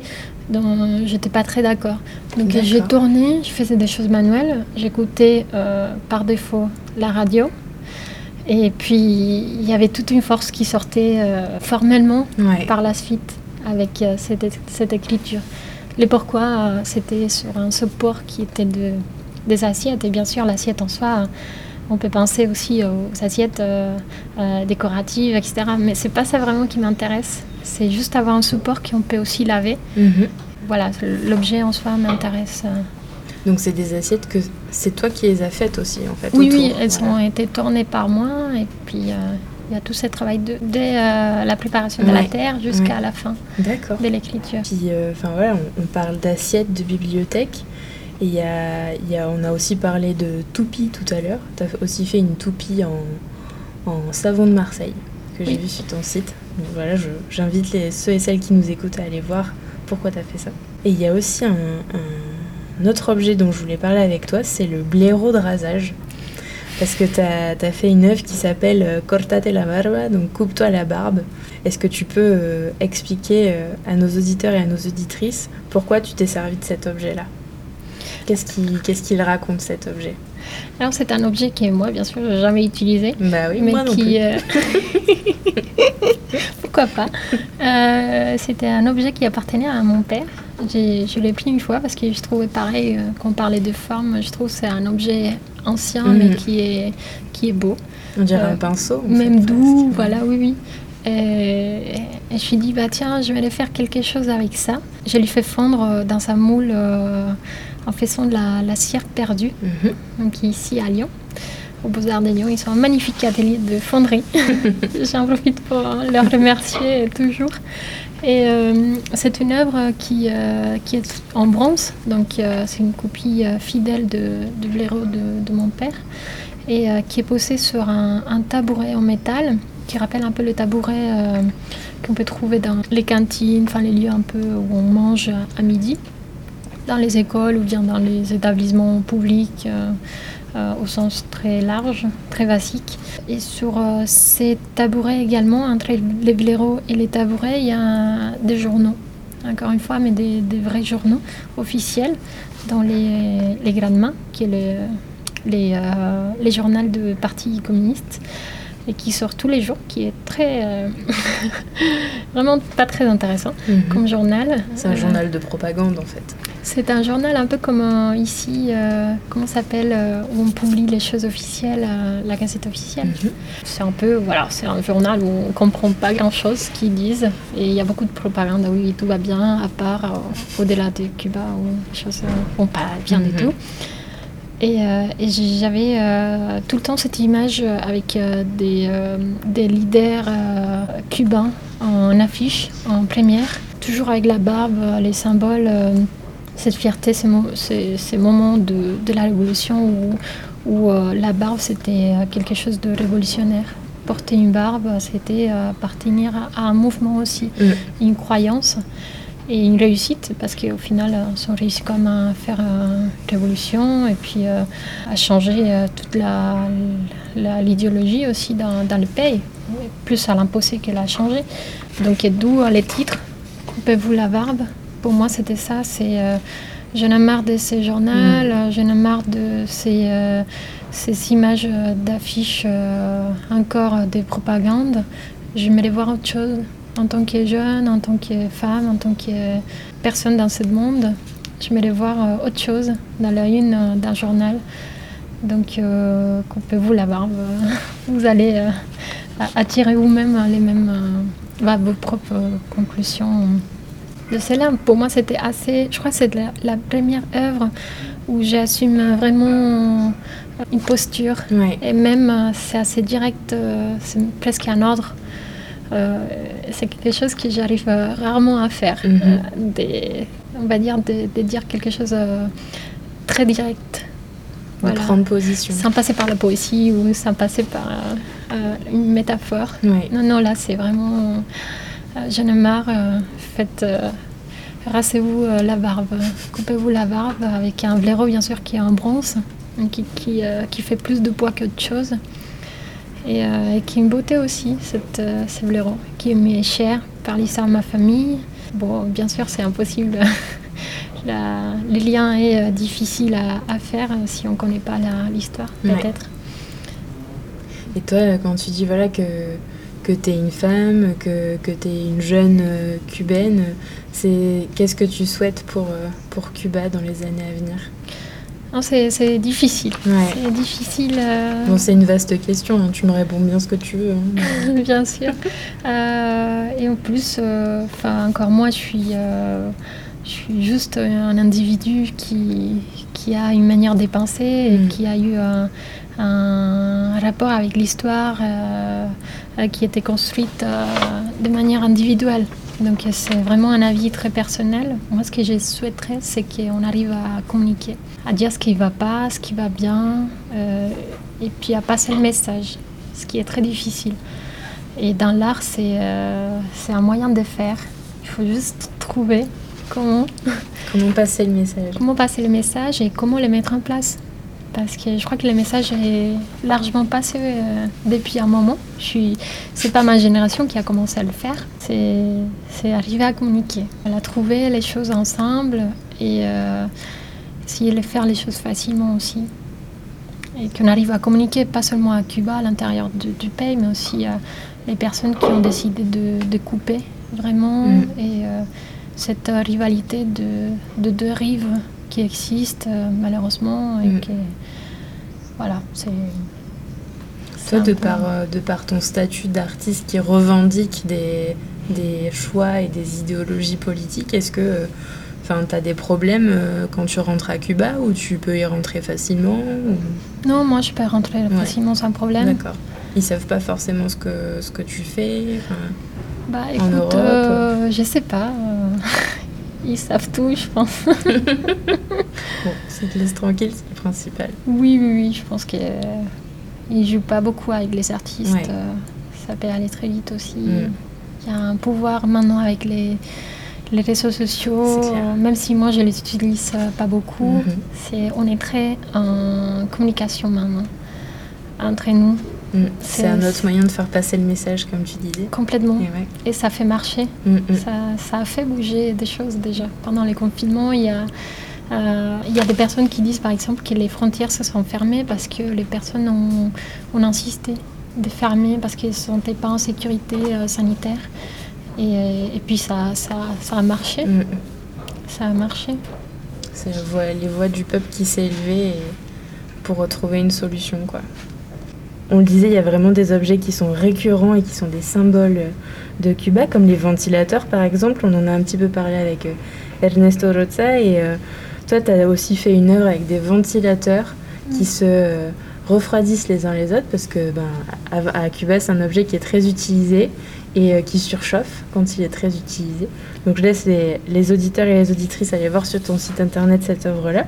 dont j'étais pas très d'accord. Donc j'ai tourné, je faisais des choses manuelles, j'écoutais par défaut la radio. Et puis il y avait toute une force qui sortait formellement par la suite avec cette, cette écriture. Les pourquoi, euh, c'était sur un support qui était de, des assiettes. Et bien sûr, l'assiette en soi, on peut penser aussi aux assiettes euh, euh, décoratives, etc. Mais c'est pas ça vraiment qui m'intéresse. C'est juste avoir un support qu'on peut aussi laver. Mhm. Voilà, l'objet en soi m'intéresse. Donc c'est des assiettes que c'est toi qui les as faites aussi en fait. Oui, oui, elles ont été tournées par moi et puis il y a tout ce travail de, dès euh, la préparation de la terre jusqu'à la fin de l'écriture. Puis, euh, enfin voilà, on, parle d'assiettes, de bibliothèque. Et y a, y a, on a aussi parlé de toupie tout à l'heure. Tu as aussi fait une toupie en, en savon de Marseille que j'ai vu sur ton site. Donc voilà, j'invite ceux et celles qui nous écoutent à aller voir pourquoi tu as fait ça. Et il y a aussi un, un, autre objet dont je voulais parler avec toi, c'est le blaireau de rasage parce que tu as, fait une œuvre qui s'appelle euh, Cortate la barba, donc coupe-toi la barbe. Est-ce que tu peux euh, expliquer euh, à nos auditeurs et à nos auditrices pourquoi tu t'es servi de cet objet-là? Qu'est-ce qu'il raconte cet objet Alors c'est un objet qui, moi, bien sûr, je n'ai jamais utilisé. Bah oui, mais moi qui, [LAUGHS] Pourquoi pas C'était un objet qui appartenait à mon père. Je l'ai pris une fois parce que je trouvais pareil, quand on parlait de forme, je trouve que c'est un objet ancien, mais mhm. qui est, qui est beau. On dirait un euh, pinceau. Même doux, voilà, oui, oui. Et, je me suis dit, bah tiens, je vais aller faire quelque chose avec ça. Je lui fais fondre euh, dans sa moule en faisant de la, la cire perdue, mhm. donc ici à Lyon au Beaux-Arts de Lyon. Ils sont un magnifique atelier de fonderie. [LAUGHS] J'en profite pour leur remercier toujours. Et euh, c'est une œuvre qui, euh, qui est en bronze, donc euh, c'est une copie fidèle de, de blaireau de, de, mon père, et qui est posée sur un, tabouret en métal qui rappelle un peu le tabouret qu'on peut trouver dans les cantines, enfin les lieux un peu où on mange à midi, dans les écoles ou bien dans les établissements publics. au sens très large, très basique. Et sur ces tabourets également, entre les blaireaux et les tabourets, il y a des journaux encore une fois, mais des, vrais journaux officiels dans les, les Grandes Mains, qui est le, les, euh, les journaux de parti communiste et qui sort tous les jours, qui est très euh, [LAUGHS] vraiment pas très intéressant mhm. comme journal. C'est un euh, journal de propagande en fait. C'est un journal un peu comme ici, euh, comment s'appelle, où on publie les choses officielles, la Gazette officielle. Mhm. C'est un peu, voilà, c'est un journal où on comprend pas grand chose qu'ils disent et il y a beaucoup de propagande. Oui, tout va bien, à part au-delà de Cuba où les choses vont pas bien du mhm. tout. Et, euh, j'avais euh, tout le temps cette image avec euh, des, des, leaders cubains en affiche, en première, toujours avec la barbe, les symboles, cette fierté, ces, ces, moments de, de, la révolution où, où la barbe c'était quelque chose de révolutionnaire. Porter une barbe, c'était appartenir à un mouvement aussi, mm. une croyance et une réussite parce qu'au final, on réussit quand même à faire une révolution et puis euh, à changer euh, toute l'idéologie aussi dans, dans, le pays, plus à l'imposer qu'elle a changé. Donc d'où les titres Coupez-vous la barbe. Pour moi, c'était ça. C'est euh, je n'ai marre de ces journaux, mm. je n'ai marre de ces, ces images d'affiches encore des propagandes. Je vais voir autre chose en tant que jeune, en tant que femme, en tant que personne dans ce monde, je voulais voir euh, autre chose dans la une euh, d'un journal. Donc, euh, coupez-vous la barbe. Vous allez attirer vous-même les mêmes, vos propres conclusions. De cela, pour moi, c'était assez. Je crois que c'est la, première œuvre où j'assume vraiment une posture. Et même, c'est assez direct, c'est presque un ordre. Euh, c'est quelque chose que j'arrive euh, rarement à faire. Mhm. Euh, on va dire de, dire quelque chose très direct. Voilà. Prendre position. Sans passer par la poésie ou sans passer par une métaphore. Non, non, là c'est vraiment. J'en ai marre. faites. Rassez-vous la barbe, coupez-vous la barbe avec un blaireau bien sûr qui est en bronze, qui, qui, qui fait plus de poids qu'autre chose. Euh, et, qui est une beauté aussi, cette, euh, ce blaireau, qui m'est cher par l'histoire de ma famille. Bon, bien sûr, c'est impossible. [LAUGHS] La, le lien est euh, difficile à, faire si on ne connaît pas l'histoire, peut-être. Et toi, quand tu dis voilà, que, que tu es une femme, que, que tu es une jeune cubaine, qu'est-ce que tu souhaites pour, pour Cuba dans les années à venir? C'est difficile. C'est difficile. Euh, bon, c'est une vaste question. Hein. Tu me réponds bien ce que tu veux. Hein. [LAUGHS] bien sûr. Euh, et en plus, euh, encore moi, je suis, je suis juste un individu qui, qui a une manière de penser et mm. qui a eu un, un rapport avec l'histoire qui était construite de manière individuelle. Donc c'est vraiment un avis très personnel. Moi, ce que je souhaiterais, c'est qu'on arrive à communiquer, à dire ce qui va pas, ce qui va bien, euh, et puis à passer le message, ce qui est très difficile. Et dans l'art, c'est euh, un moyen de faire. Il faut juste trouver comment. Comment passer le message. [LAUGHS] Comment passer le message et comment le mettre en place parce que je crois que le message est largement passé euh, depuis un moment. Ce n'est pas ma génération qui a commencé à le faire, c'est arriver à communiquer, à trouver les choses ensemble et euh, essayer de faire les choses facilement aussi. Et qu'on arrive à communiquer pas seulement à Cuba, à l'intérieur du, pays, mais aussi à les personnes qui ont décidé de, couper vraiment. Mm. Et euh, cette rivalité de, de deux rives qui existe euh, malheureusement et mm. voilà c'est toi de par euh, de par ton statut d'artiste qui revendique des, des choix et des idéologies politiques est-ce que Enfin, tu as des problèmes euh, quand tu rentres à Cuba ou tu peux y rentrer facilement Non, moi je peux rentrer facilement sans problème. D'accord. Ils savent pas forcément ce que, ce que tu fais bah, écoute, en Europe. je sais pas. Ils savent tout, je pense. [LAUGHS] bon, ça te laisse tranquille, c'est le principal. Oui, oui, oui, je pense qu'ils ne jouent pas beaucoup avec les artistes. Euh, ça peut aller très vite aussi. Mm. Il y a un pouvoir maintenant avec les, les réseaux sociaux, même si moi je les utilise euh, pas beaucoup, Mhm. c'est, on est très en communication maintenant entre nous, Mm. C'est- un autre moyen de faire passer le message, comme tu disais. complètement. Et ouais. Et ça fait marcher. Mm, mm. Ça, ça a fait bouger des choses déjà. Pendant les confinements, il y a, euh, il y a des personnes qui disent par exemple que les frontières se sont fermées parce que les personnes ont, ont insisté de fermer parce qu'elles ne se sentaient pas en sécurité euh, sanitaire. Et, euh, et puis ça, ça, ça a marché. Ça a marché. C'est les voix du peuple qui s'est élevé pour retrouver une solution, quoi. On le disait, il y a vraiment des objets qui sont récurrents et qui sont des symboles de Cuba, comme les ventilateurs par exemple. On en a un petit peu parlé avec euh, Ernesto Roza. Et euh, toi, tu as aussi fait une œuvre avec des ventilateurs qui Mm. se euh, refroidissent les uns les autres parce que ben, à, à Cuba, c'est un objet qui est très utilisé et euh, qui surchauffe quand il est très utilisé. Donc je laisse les, les auditeurs et les auditrices aller voir sur ton site internet cette œuvre-là.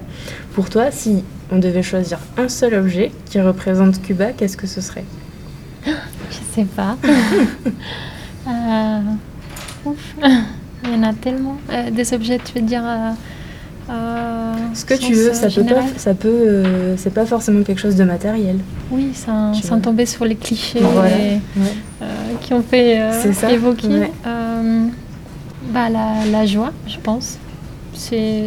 Pour toi, si on devait choisir un seul objet qui représente Cuba, qu'est-ce que ce serait? Je sais pas. [LAUGHS] Euh, ouf. [LAUGHS] Il y en a tellement. Euh, des objets, tu veux dire. euh, euh, Ce que tu veux, sens, ça euh, peut pas, ça peut, euh, c'est pas forcément quelque chose de matériel. Oui, sans, tomber sur les clichés Voilà. et- Ouais. euh, qui ont fait euh, évoquer. ouais. Euh, bah, la, la joie, je pense. C'est,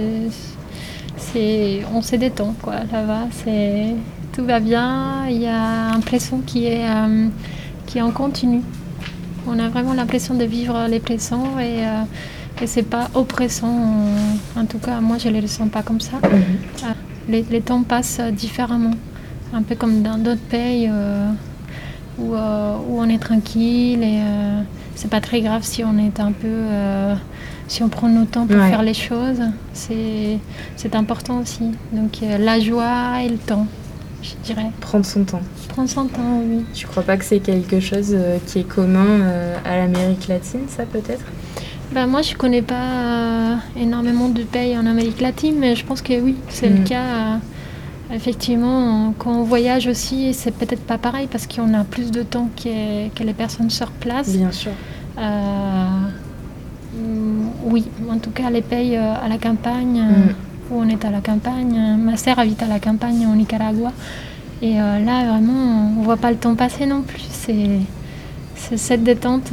c'est, on se détend quoi là-bas. C'est, tout va bien. Il y a l'impression qui est, euh, qui est en continu. On a vraiment l'impression de vivre les présents et, euh, et c'est pas oppressant. En, en tout cas, moi, je ne le sens pas comme ça Mhm. les, les temps passent euh, différemment. Un peu comme dans d'autres pays euh, où, euh, où on est tranquille et euh, c'est pas très grave si on est un peu. euh, si on prend notre temps pour Ouais. faire les choses. C'est c'est important aussi. Donc euh, la joie et le temps, je dirais. Prendre son temps. Prendre son temps, oui. Tu crois pas que c'est quelque chose euh, qui est commun euh, à l'Amérique latine, ça peut-être? Ben, moi, je connais pas euh, énormément de pays en Amérique latine, mais je pense que oui, c'est Mm. le cas. euh, effectivement, quand on voyage aussi, c'est peut-être pas pareil parce qu'on a plus de temps que, que les personnes sur place. Bien sûr. Euh, mm, oui, en tout cas, les pays à la campagne, Mm. où on est à la campagne. Ma sœur habite à la campagne au Nicaragua. Et là, vraiment, on voit pas le temps passer non plus. C'est cette détente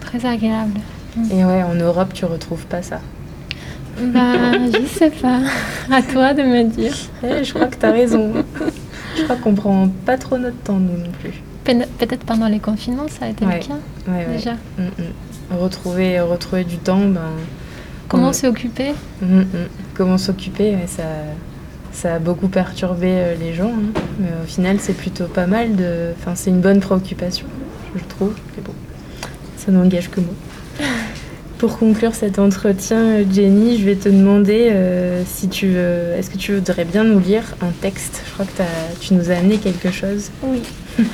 très agréable. Et ouais, en Europe, tu retrouves pas ça. Bah, je sais pas. [LAUGHS] À toi de me dire. Eh, je crois que tu as raison. Je crois qu'on prend pas trop notre temps, nous non plus. Pe- Peut-être pendant les confinements, ça a été Ouais. le cas Ouais, ouais. déjà. Mm, mm. Retrouver, retrouver du temps, ben, Comment on- s'occuper? Mm, mm. Comment s'occuper, ça, ça a beaucoup perturbé euh, les gens. hein. Mais au final, c'est plutôt pas mal de. Enfin, c'est une bonne préoccupation, je trouve. Mais bon, ça n'engage que moi. Pour conclure cet entretien, Jenny, je vais te demander euh, si tu veux. Est-ce que tu voudrais bien nous lire un texte? Je crois que tu nous as amené quelque chose. Oui. [LAUGHS]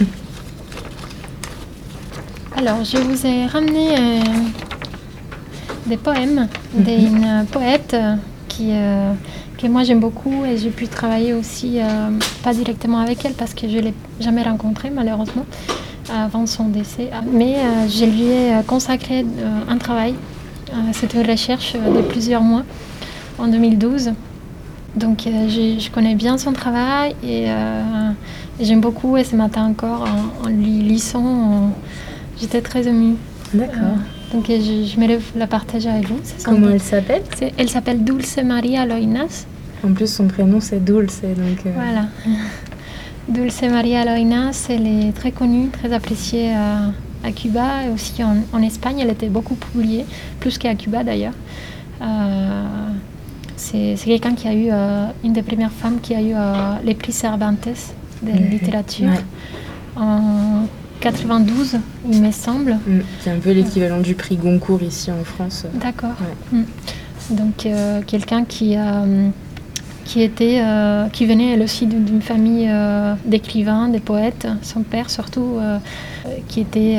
Alors, je vous ai ramené euh, des poèmes d'une poète euh, qui, euh, que moi j'aime beaucoup et j'ai pu travailler aussi, pas directement avec elle parce que je ne l'ai jamais rencontrée malheureusement avant son décès. Mais euh, je lui ai euh, consacré euh, un travail. C'était une recherche de plusieurs mois en 2012. Donc je connais bien son travail et j'aime beaucoup. Et ce matin encore, en, en lui lisant, j'étais très émue. D'accord. Donc je, je me lève la partager avec vous. Comment elle s'appelle? Elle s'appelle Dulce Maria Loinas. En plus, son prénom c'est Dulce, donc. euh, Voilà. Dulce Maria Loinas, elle est très connue, très appréciée à, à Cuba et aussi en, en Espagne. Elle était beaucoup publiée, plus qu'à Cuba d'ailleurs. Euh, c'est quelqu'un qui a eu, euh, une des premières femmes qui a eu euh, les prix Cervantes de littérature Ouais. en 92, il me semble. Mm. C'est un peu l'équivalent du prix Goncourt ici en France. D'accord. Mm. Donc euh, quelqu'un qui euh, qui était euh, qui venait elle aussi d'une famille euh, d'écrivains, des poètes. Son père surtout euh, qui était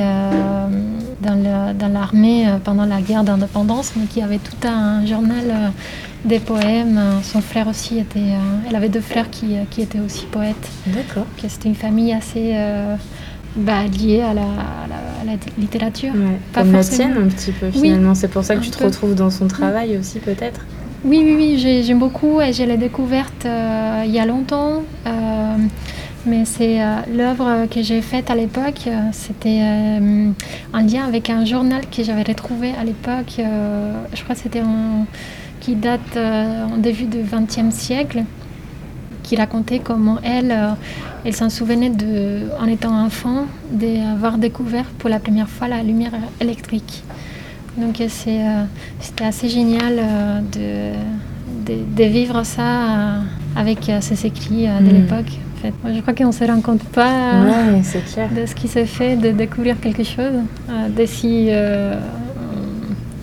dans la- l'armée pendant la guerre d'indépendance, mais qui avait tout un journal des poèmes. Son frère aussi était. elle avait deux frères qui, qui étaient aussi poètes D'accord. c'était une famille assez, bah, liées à la, littérature. comme la tienne un petit peu finalement. c'est pour ça que tu te retrouves dans son travail aussi peut-être Oui, oui, oui, j'aime beaucoup et je l'ai découverte euh, il y a longtemps. Euh, mais c'est euh, l'œuvre que j'ai faite à l'époque, c'était en lien avec un journal que j'avais retrouvé à l'époque. je crois que c'était qui date en début du XXe siècle qui racontait comment elle, elle s'en souvenait en étant enfant d'avoir découvert pour la première fois la lumière électrique. Donc euh, c'était assez génial euh, de, de, vivre ça avec ces écrits de hmm. l'époque. En fait. Je crois qu'on ne se rend compte pas de ce qui se fait, de découvrir quelque chose de si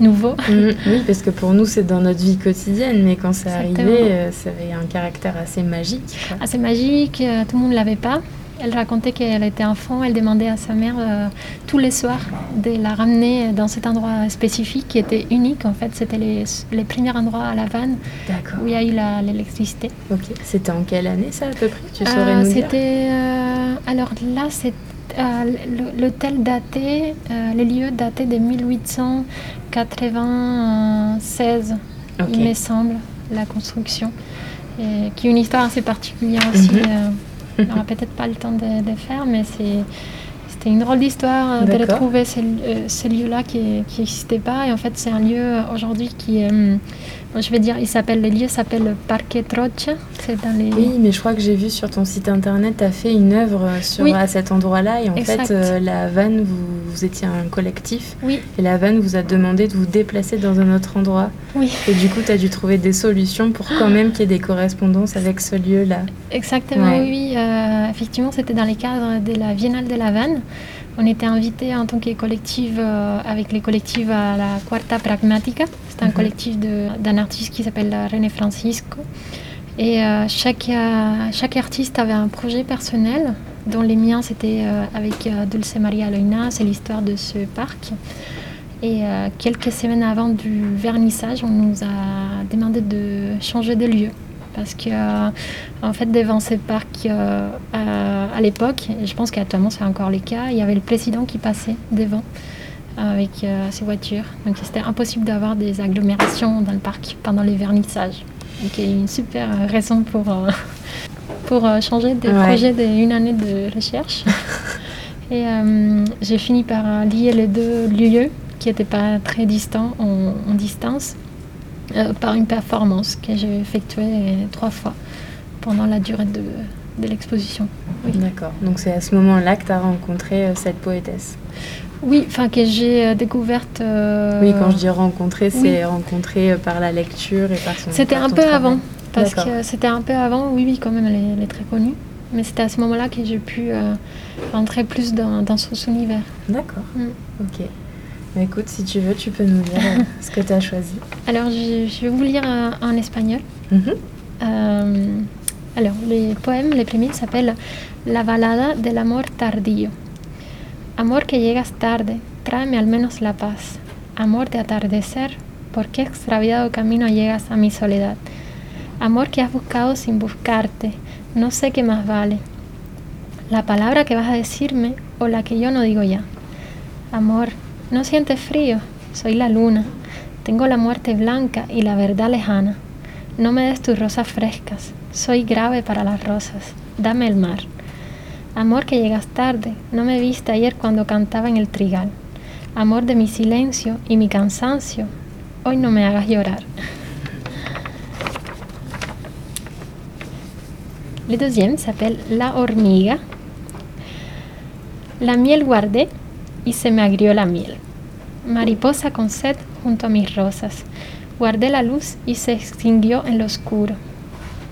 nouveau. Mm, oui, parce que pour nous, c'est dans notre vie quotidienne, mais quand c'est arrivé, euh, ça avait un caractère assez magique. Assez magique, euh, tout le monde ne l'avait pas. Elle racontait qu'elle était enfant, elle demandait à sa mère euh, tous les soirs de la ramener dans cet endroit spécifique qui était unique. En fait, c'était les, les premiers endroits à La Vanne où il y a eu l'électricité. Ok. C'était en quelle année ça à peu près Tu saurais nous dire? C'était alors là, c'était euh, l'hôtel daté, euh, les lieux datés de 1896, il me semble, la construction, et, qui est une histoire assez particulière aussi. Mhm. Euh, on n'aura peut-être pas le temps de, de faire, mais c'est c'était une drôle d'histoire de retrouver ces, ces lieux-là qui n'existaient pas. Et en fait, c'est un lieu aujourd'hui qui est je vais dire, il s'appelle, le lieu s'appelle Parque Trocha. C'est dans les... Oui, mais je crois que j'ai vu sur ton site internet, tu as fait une œuvre sur, à cet endroit-là. Et en fait, euh, la Havane, vous, étiez un collectif. Oui. Et la Havane vous a demandé de vous déplacer dans un autre endroit. Oui. Et du coup, tu as dû trouver des solutions pour quand même qu'il y ait des correspondances avec ce lieu-là. Exactement, oui. Euh, effectivement, c'était dans les cadres de la Biennale de la Havane. On était invité en tant que collectif euh, avec les collectifs à la Quarta Pragmatica. C'est un mhm. collectif d'un artiste qui s'appelle René Francisco. Et euh, chaque, euh, chaque artiste avait un projet personnel, dont les miens c'était avec Dulce Maria Loina, c'est l'histoire de ce parc. Et quelques semaines avant du vernissage, on nous a demandé de changer de lieu parce que euh, en fait devant ces parcs euh, à, l'époque, et je pense qu'actuellement c'est encore le cas, il y avait le président qui passait devant avec euh, ses voitures. Donc c'était impossible d'avoir des agglomérations dans le parc pendant les vernissages. Donc il y a une super raison pour, [LAUGHS] pour changer des projets d'une année de recherche. [LAUGHS] Et j'ai fini par lier les deux lieux qui n'étaient pas très distants en distance. Euh, par une performance que j'ai effectuée trois fois pendant la durée de, de l'exposition. D'accord. Donc c'est à ce moment-là que tu as rencontré euh, cette poétesse Oui, enfin que j'ai euh, découverte. Oui, quand je dis rencontrer, c'est rencontrer par la lecture et par son. C'était un peu avant, parce que c'était un peu avant. Oui, oui, quand même, elle est, très connue. Mais c'était à ce moment-là que j'ai pu entrer plus dans, dans son univers. D'accord. Mm. Ok. Bah, écoute, si tu veux, tu peux nous lire euh, ce que tu as choisi. Alors, je, vais vous lire euh, en espagnol. Mhm. Euh, alors, les poèmes, les premiers s'appellent La balada del amor tardío. Amor que llegas tarde, tráeme al menos la paz. Amor de atardecer, ¿por qué extraviado camino llegas a mi soledad? Amor que has buscado sin buscarte, no sé qué más vale. La palabra que vas a decirme o la que yo no digo ya. Amor, no sientes frío, soy la luna. Tengo la muerte blanca y la verdad lejana. No me des tus rosas frescas, soy grave para las rosas. Dame el mar. Amor que llegas tarde, no me viste ayer cuando cantaba en el trigal. Amor de mi silencio y mi cansancio, hoy no me hagas llorar. Le deuxième s'appelle La hormiga. La miel guardé y se me agrió la miel. Mariposa con sed junto a mis rosas, guardé la luz y se extinguió en lo oscuro.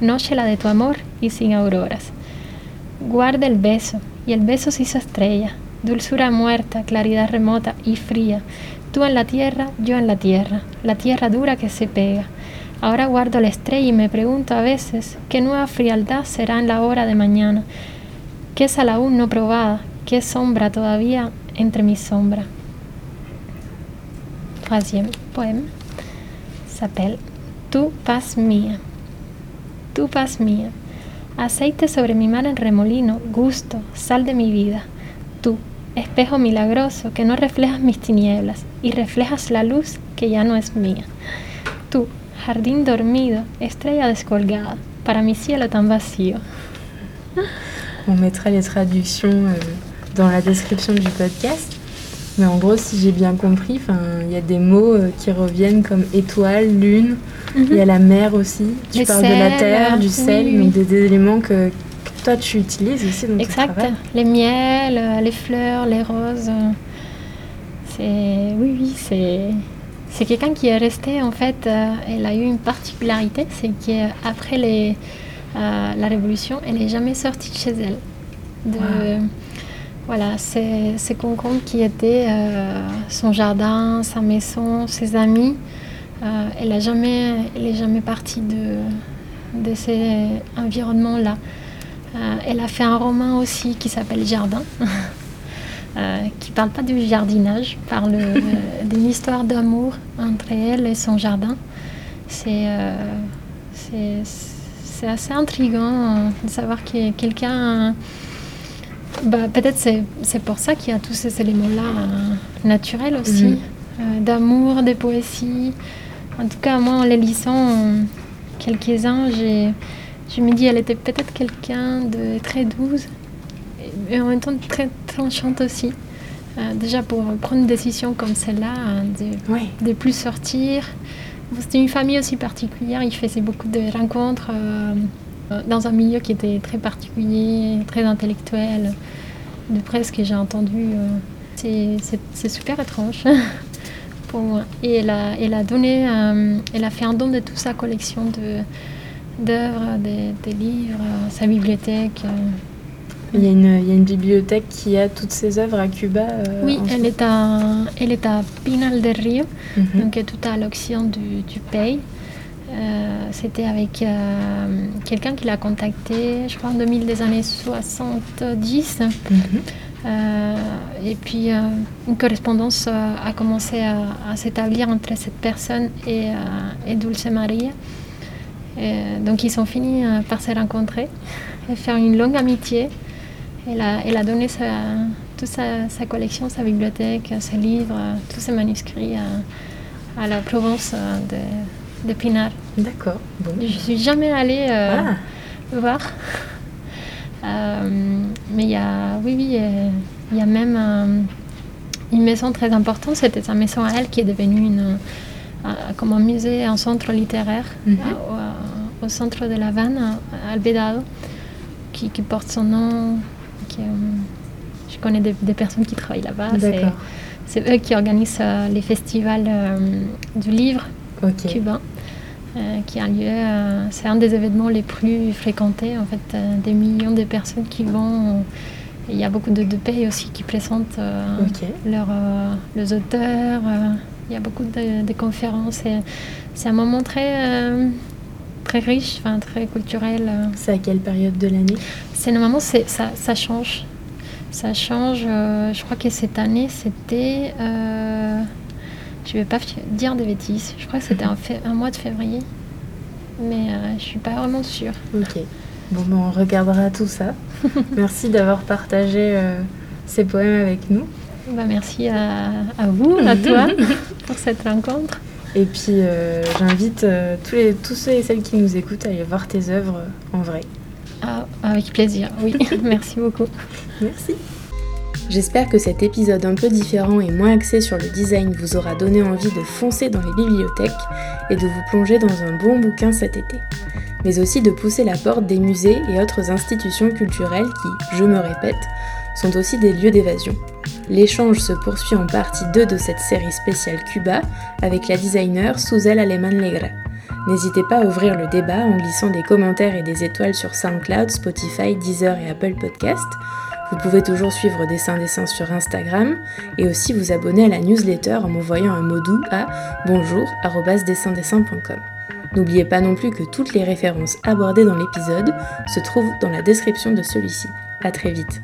Noche la de tu amor y sin auroras. Guarda el beso, y el beso se hizo estrella, dulzura muerta, claridad remota y fría. Tú en la tierra, yo en la tierra, la tierra dura que se pega. Ahora guardo la estrella y me pregunto a veces qué nueva frialdad será en la hora de mañana. ¿Qué sal aún no probada? ¿Qué sombra todavía entre mi sombra? Troisième poème s'appelle Tu paz mía. Tu paz mía. Aceite sobre mi mar en remolino, gusto, sal de mi vida. Tú, espejo milagroso que no reflejas mis tinieblas y reflejas la luz que ya no es mía. Tú, jardín dormido, estrella descolgada, para mi cielo tan vacío. On mettra les traductions euh, dans la description du podcast. Mais en gros, si j'ai bien compris, il y a des mots euh, qui reviennent comme étoile, lune. Il y a la mer aussi. Tu Le parles de la terre, du sel, oui. donc des, des éléments que, que toi tu utilises aussi dans Exact. Les miels, euh, les fleurs, les roses. C'est oui, oui, c'est c'est quelqu'un qui est resté en fait. euh, elle a eu une particularité, c'est qu'après les euh, la révolution, elle n'est jamais sortie de chez elle. De, Wow. Voilà, c'est c'est Concombre qui était euh, son jardin, sa maison, ses amis. Euh, elle a jamais, elle est jamais partie de de ces environnements-là. Euh, elle a fait un roman aussi qui s'appelle Jardin, [LAUGHS] euh, qui parle pas du jardinage, parle [LAUGHS] d'une histoire d'amour entre elle et son jardin. C'est c'est assez intriguant de savoir a quelqu'un. Bah, Peut-être c'est pour ça qu'il y a tous ces éléments-là euh, naturels aussi, Mhm. euh, d'amour, de poésie. En tout cas, moi, en les lisant, euh, quelques-uns, j'ai je me dis elle était peut-être quelqu'un de très douce et- en même temps très tranchante aussi. Euh, déjà pour prendre une décision comme celle-là, hein, de, de plus sortir. C'était une famille aussi particulière, il faisait beaucoup de rencontres euh, dans un milieu qui était très particulier, très intellectuel. De près ce que j'ai entendu, euh, c'est- super étrange [LAUGHS] pour moi. Et elle a, elle a donné, euh, elle a fait un don de toute sa collection de d'œuvres, des, des livres, euh, sa bibliothèque. euh. Il y, a une, il y a une bibliothèque qui a toutes ces œuvres à Cuba. euh, Oui, elle est, à, elle est à Pinal del Rio, Mhm. donc tout à l'occident du, du pays. Euh, C'était avec euh, quelqu'un qui l'a contacté, je crois en 2000 des années 70. Mhm. Euh, et puis une correspondance a commencé à, s'établir entre cette personne et, et Dulce Maria. Donc ils sont finis par se rencontrer et faire une longue amitié. Elle a, donné toute sa, collection, sa bibliothèque, ses livres, tous ses manuscrits à, à la Provence de, de Pinar. D'accord. Bon. Je suis jamais allée euh, Ah, voir. Euh, mais il y a, oui, oui, euh, il y a même une maison très importante. C'était sa maison à elle qui est devenue une, euh, comme un musée, un centre littéraire Mhm. au, au centre de La Havane, à Albedado, qui, qui porte son nom. Qui, je connais des, des personnes qui travaillent là-bas. C'est- eux qui organisent les festivals du livre Cubain, euh, qui a lieu. euh, c'est un des événements les plus fréquentés, en fait, euh, des millions de personnes qui vont. Il y a beaucoup de, de pays aussi qui présentent leurs, les auteurs. il y a beaucoup de, de conférences. C'est un moment très, très riche, enfin, très culturel. C'est à quelle période de l'année? C'est normalement c'est ça, ça change. Ça change. je crois que cette année c'était. Je vais pas dire de bêtises. Je crois que c'était [LAUGHS] un, mois de février, mais euh, je suis pas vraiment sûre. Ok. Bon, ben, on regardera tout ça. [LAUGHS] Merci d'avoir partagé euh, ces poèmes avec nous. Bah, merci à, à vous, à toi, [LAUGHS] pour cette rencontre. Et puis, euh, j'invite euh, tous, les, tous ceux et celles qui nous écoutent à aller voir tes œuvres en vrai. Ah, avec plaisir. Oui, merci beaucoup. Merci. J'espère que cet épisode un peu différent et moins axé sur le design vous aura donné envie de foncer dans les bibliothèques et de vous plonger dans un bon bouquin cet été. Mais aussi de pousser la porte des musées et autres institutions culturelles qui, je me répète, sont aussi des lieux d'évasion. L'échange se poursuit en partie 2 de cette série spéciale Cuba avec la designer Suzel Aleman Legra. N'hésitez pas à ouvrir le débat en glissant des commentaires et des étoiles sur SoundCloud, Spotify, Deezer et Apple Podcast. Vous pouvez toujours suivre Dessin Dessin sur Instagram et aussi vous abonner à la newsletter en m'envoyant un mot doux à bonjour@dessindessin.com. N'oubliez pas non plus que toutes les références abordées dans l'épisode se trouvent dans la description de celui-ci. À très vite.